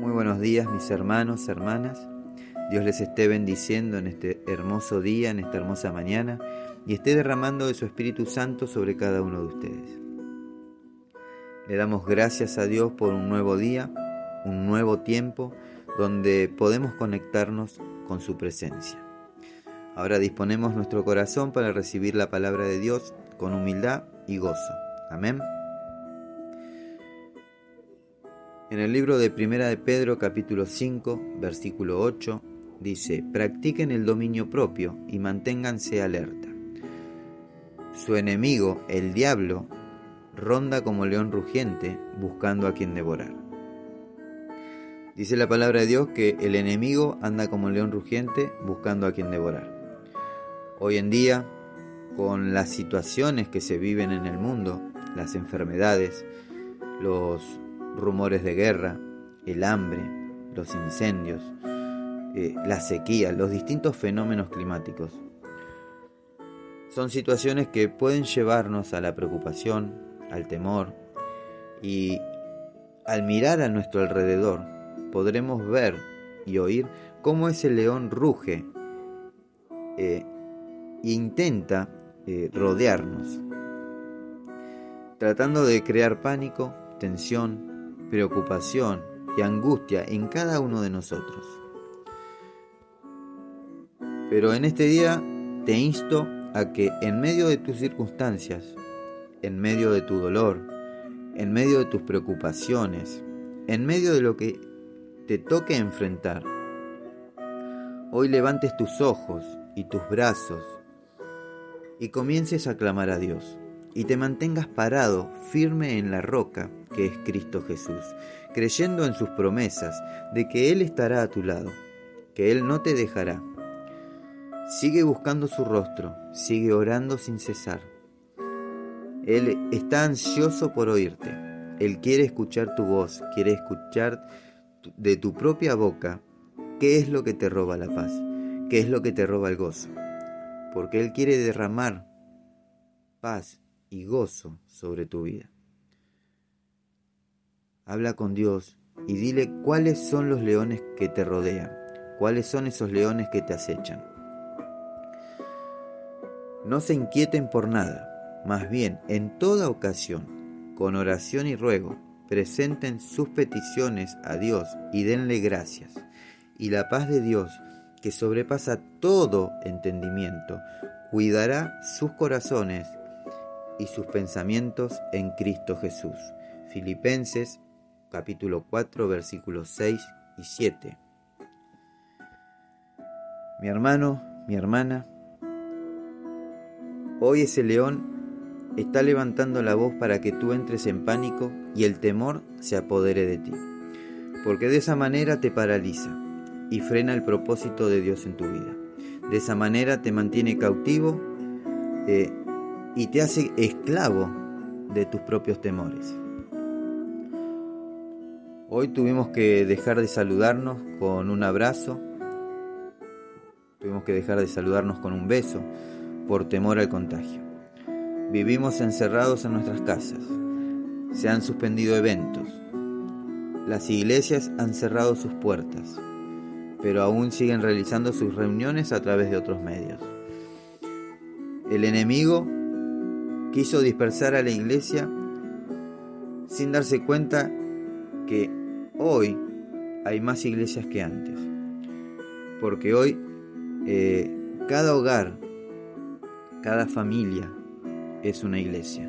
Muy buenos días mis hermanos, hermanas. Dios les esté bendiciendo en este hermoso día, en esta hermosa mañana, y esté derramando de su Espíritu Santo sobre cada uno de ustedes. Le damos gracias a Dios por un nuevo día, un nuevo tiempo, donde podemos conectarnos con su presencia. Ahora disponemos nuestro corazón para recibir la palabra de Dios con humildad y gozo. Amén. En el libro de Primera de Pedro capítulo 5, versículo 8, dice, practiquen el dominio propio y manténganse alerta. Su enemigo, el diablo, ronda como león rugiente buscando a quien devorar. Dice la palabra de Dios que el enemigo anda como león rugiente buscando a quien devorar. Hoy en día, con las situaciones que se viven en el mundo, las enfermedades, los rumores de guerra, el hambre, los incendios, eh, la sequía, los distintos fenómenos climáticos. Son situaciones que pueden llevarnos a la preocupación, al temor y al mirar a nuestro alrededor podremos ver y oír cómo ese león ruge e intenta eh, rodearnos, tratando de crear pánico, tensión, preocupación y angustia en cada uno de nosotros. Pero en este día te insto a que en medio de tus circunstancias, en medio de tu dolor, en medio de tus preocupaciones, en medio de lo que te toque enfrentar, hoy levantes tus ojos y tus brazos y comiences a clamar a Dios y te mantengas parado, firme en la roca que es Cristo Jesús, creyendo en sus promesas de que Él estará a tu lado, que Él no te dejará. Sigue buscando su rostro, sigue orando sin cesar. Él está ansioso por oírte. Él quiere escuchar tu voz, quiere escuchar de tu propia boca qué es lo que te roba la paz, qué es lo que te roba el gozo. Porque Él quiere derramar paz y gozo sobre tu vida. Habla con Dios y dile cuáles son los leones que te rodean, cuáles son esos leones que te acechan. No se inquieten por nada, más bien en toda ocasión, con oración y ruego, presenten sus peticiones a Dios y denle gracias. Y la paz de Dios, que sobrepasa todo entendimiento, cuidará sus corazones y sus pensamientos en Cristo Jesús. Filipenses capítulo 4 versículos 6 y 7. Mi hermano, mi hermana, hoy ese león está levantando la voz para que tú entres en pánico y el temor se apodere de ti, porque de esa manera te paraliza y frena el propósito de Dios en tu vida. De esa manera te mantiene cautivo eh, y te hace esclavo de tus propios temores. Hoy tuvimos que dejar de saludarnos con un abrazo, tuvimos que dejar de saludarnos con un beso por temor al contagio. Vivimos encerrados en nuestras casas, se han suspendido eventos, las iglesias han cerrado sus puertas, pero aún siguen realizando sus reuniones a través de otros medios. El enemigo quiso dispersar a la iglesia sin darse cuenta que hoy hay más iglesias que antes. Porque hoy eh, cada hogar, cada familia es una iglesia.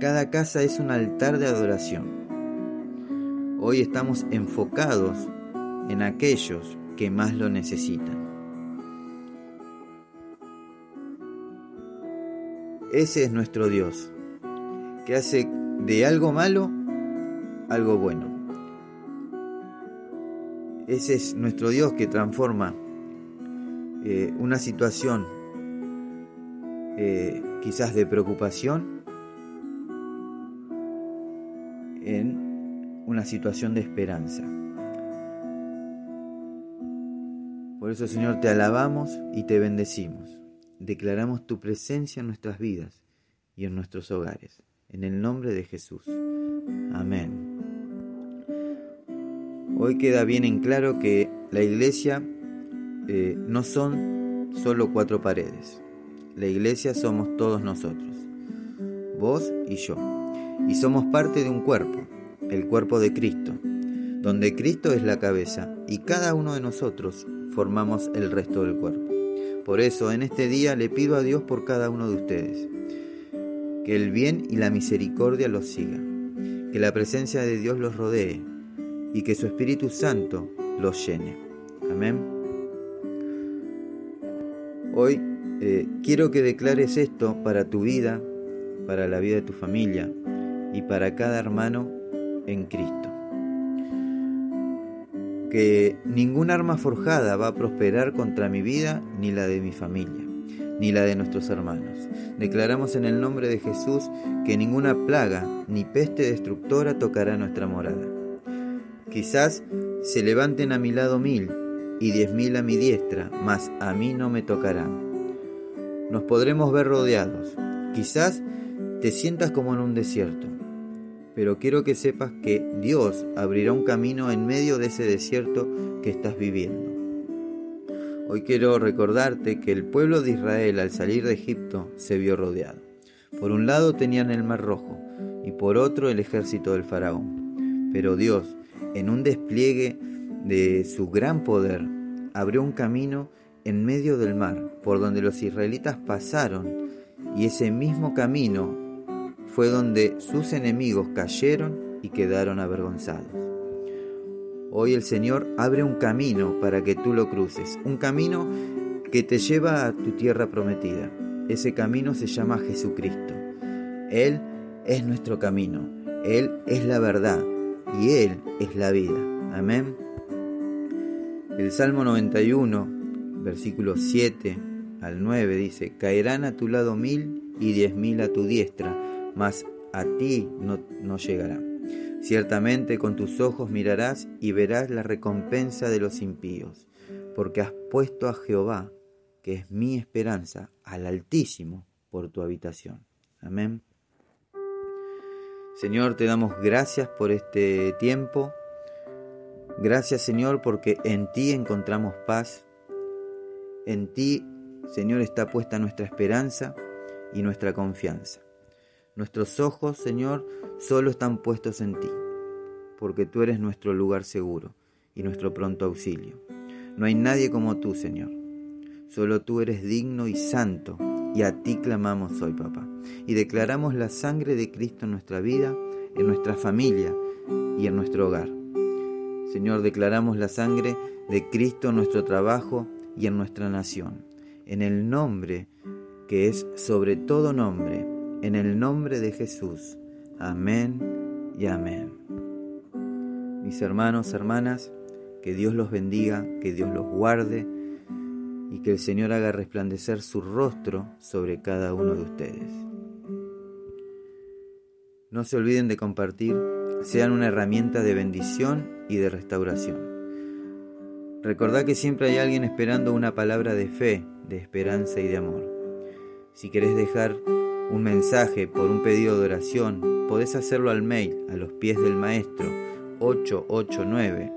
Cada casa es un altar de adoración. Hoy estamos enfocados en aquellos que más lo necesitan. Ese es nuestro Dios, que hace de algo malo algo bueno. Ese es nuestro Dios que transforma eh, una situación eh, quizás de preocupación en una situación de esperanza. Por eso, Señor, te alabamos y te bendecimos declaramos tu presencia en nuestras vidas y en nuestros hogares. En el nombre de Jesús. Amén. Hoy queda bien en claro que la iglesia eh, no son solo cuatro paredes. La iglesia somos todos nosotros, vos y yo. Y somos parte de un cuerpo, el cuerpo de Cristo, donde Cristo es la cabeza y cada uno de nosotros formamos el resto del cuerpo. Por eso en este día le pido a Dios por cada uno de ustedes, que el bien y la misericordia los siga, que la presencia de Dios los rodee y que su Espíritu Santo los llene. Amén. Hoy eh, quiero que declares esto para tu vida, para la vida de tu familia y para cada hermano en Cristo. Que ningún arma forjada va a prosperar contra mi vida ni la de mi familia, ni la de nuestros hermanos. Declaramos en el nombre de Jesús que ninguna plaga ni peste destructora tocará nuestra morada. Quizás se levanten a mi lado mil y diez mil a mi diestra, mas a mí no me tocarán. Nos podremos ver rodeados. Quizás te sientas como en un desierto, pero quiero que sepas que Dios abrirá un camino en medio de ese desierto que estás viviendo. Hoy quiero recordarte que el pueblo de Israel al salir de Egipto se vio rodeado. Por un lado tenían el mar rojo y por otro el ejército del faraón. Pero Dios, en un despliegue de su gran poder, abrió un camino en medio del mar por donde los israelitas pasaron y ese mismo camino fue donde sus enemigos cayeron y quedaron avergonzados. Hoy el Señor abre un camino para que tú lo cruces, un camino que te lleva a tu tierra prometida. Ese camino se llama Jesucristo. Él es nuestro camino, Él es la verdad y Él es la vida. Amén. El Salmo 91, versículo 7 al 9 dice, caerán a tu lado mil y diez mil a tu diestra, mas a ti no, no llegará. Ciertamente con tus ojos mirarás y verás la recompensa de los impíos, porque has puesto a Jehová, que es mi esperanza, al Altísimo, por tu habitación. Amén. Señor, te damos gracias por este tiempo. Gracias Señor porque en ti encontramos paz. En ti, Señor, está puesta nuestra esperanza y nuestra confianza. Nuestros ojos, Señor, solo están puestos en ti, porque tú eres nuestro lugar seguro y nuestro pronto auxilio. No hay nadie como tú, Señor. Solo tú eres digno y santo y a ti clamamos hoy, papá. Y declaramos la sangre de Cristo en nuestra vida, en nuestra familia y en nuestro hogar. Señor, declaramos la sangre de Cristo en nuestro trabajo y en nuestra nación. En el nombre que es sobre todo nombre, en el nombre de Jesús. Amén y amén. Mis hermanos, hermanas, que Dios los bendiga, que Dios los guarde y que el Señor haga resplandecer su rostro sobre cada uno de ustedes. No se olviden de compartir, sean una herramienta de bendición y de restauración. Recordad que siempre hay alguien esperando una palabra de fe, de esperanza y de amor. Si querés dejar un mensaje por un pedido de oración, podés hacerlo al mail a los pies del maestro 889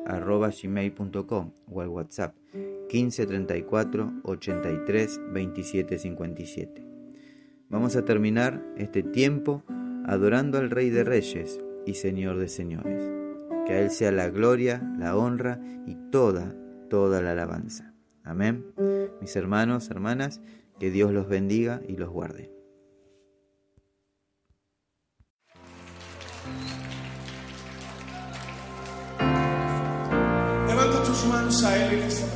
gmail.com o al WhatsApp 1534 83 27 57. Vamos a terminar este tiempo adorando al Rey de Reyes y Señor de Señores. Que a Él sea la gloria, la honra y toda, toda la alabanza. Amén. Mis hermanos, hermanas, que Dios los bendiga y los guarde. Levanta tus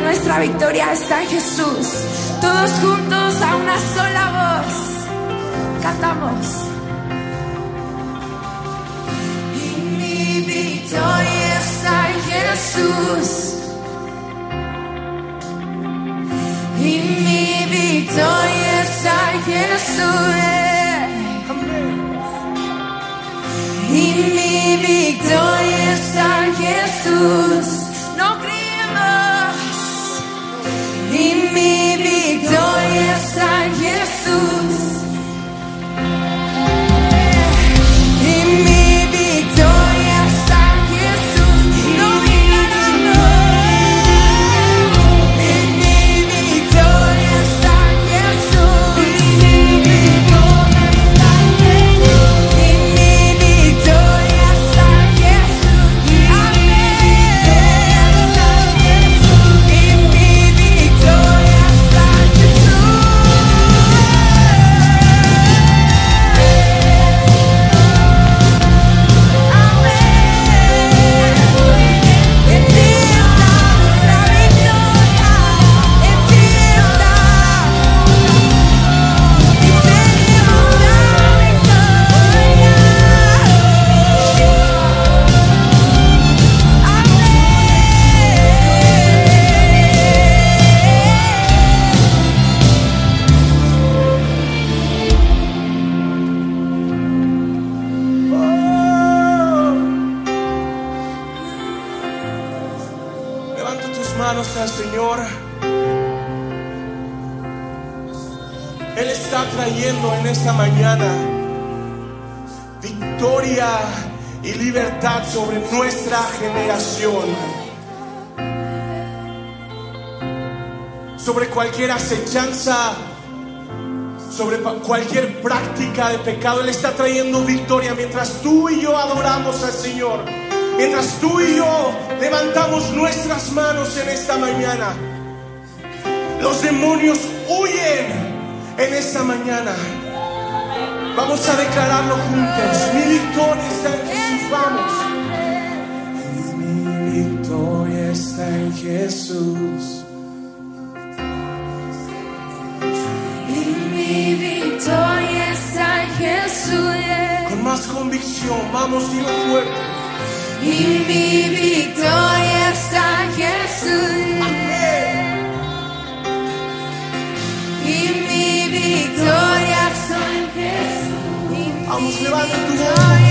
nuestra victoria está en Jesús. Todos juntos a una sola voz. Cantamos. Y mi victoria está en Jesús. Y mi victoria está en Jesús. Y mi victoria está en Jesús. Y mi victoria está en esta mañana victoria y libertad sobre nuestra generación. Sobre cualquier acechanza, sobre cualquier práctica de pecado. Él está trayendo victoria mientras tú y yo adoramos al Señor. Mientras tú y yo levantamos nuestras manos en esta mañana. Los demonios huyen en esta mañana. Vamos a declararlo juntos. Mi victoria está en Jesús. Vamos. Mi victoria está en Jesús. Y mi victoria está en Jesús. Con más convicción, vamos, dilo fuerte. Y mi victoria 我们是为了祖国。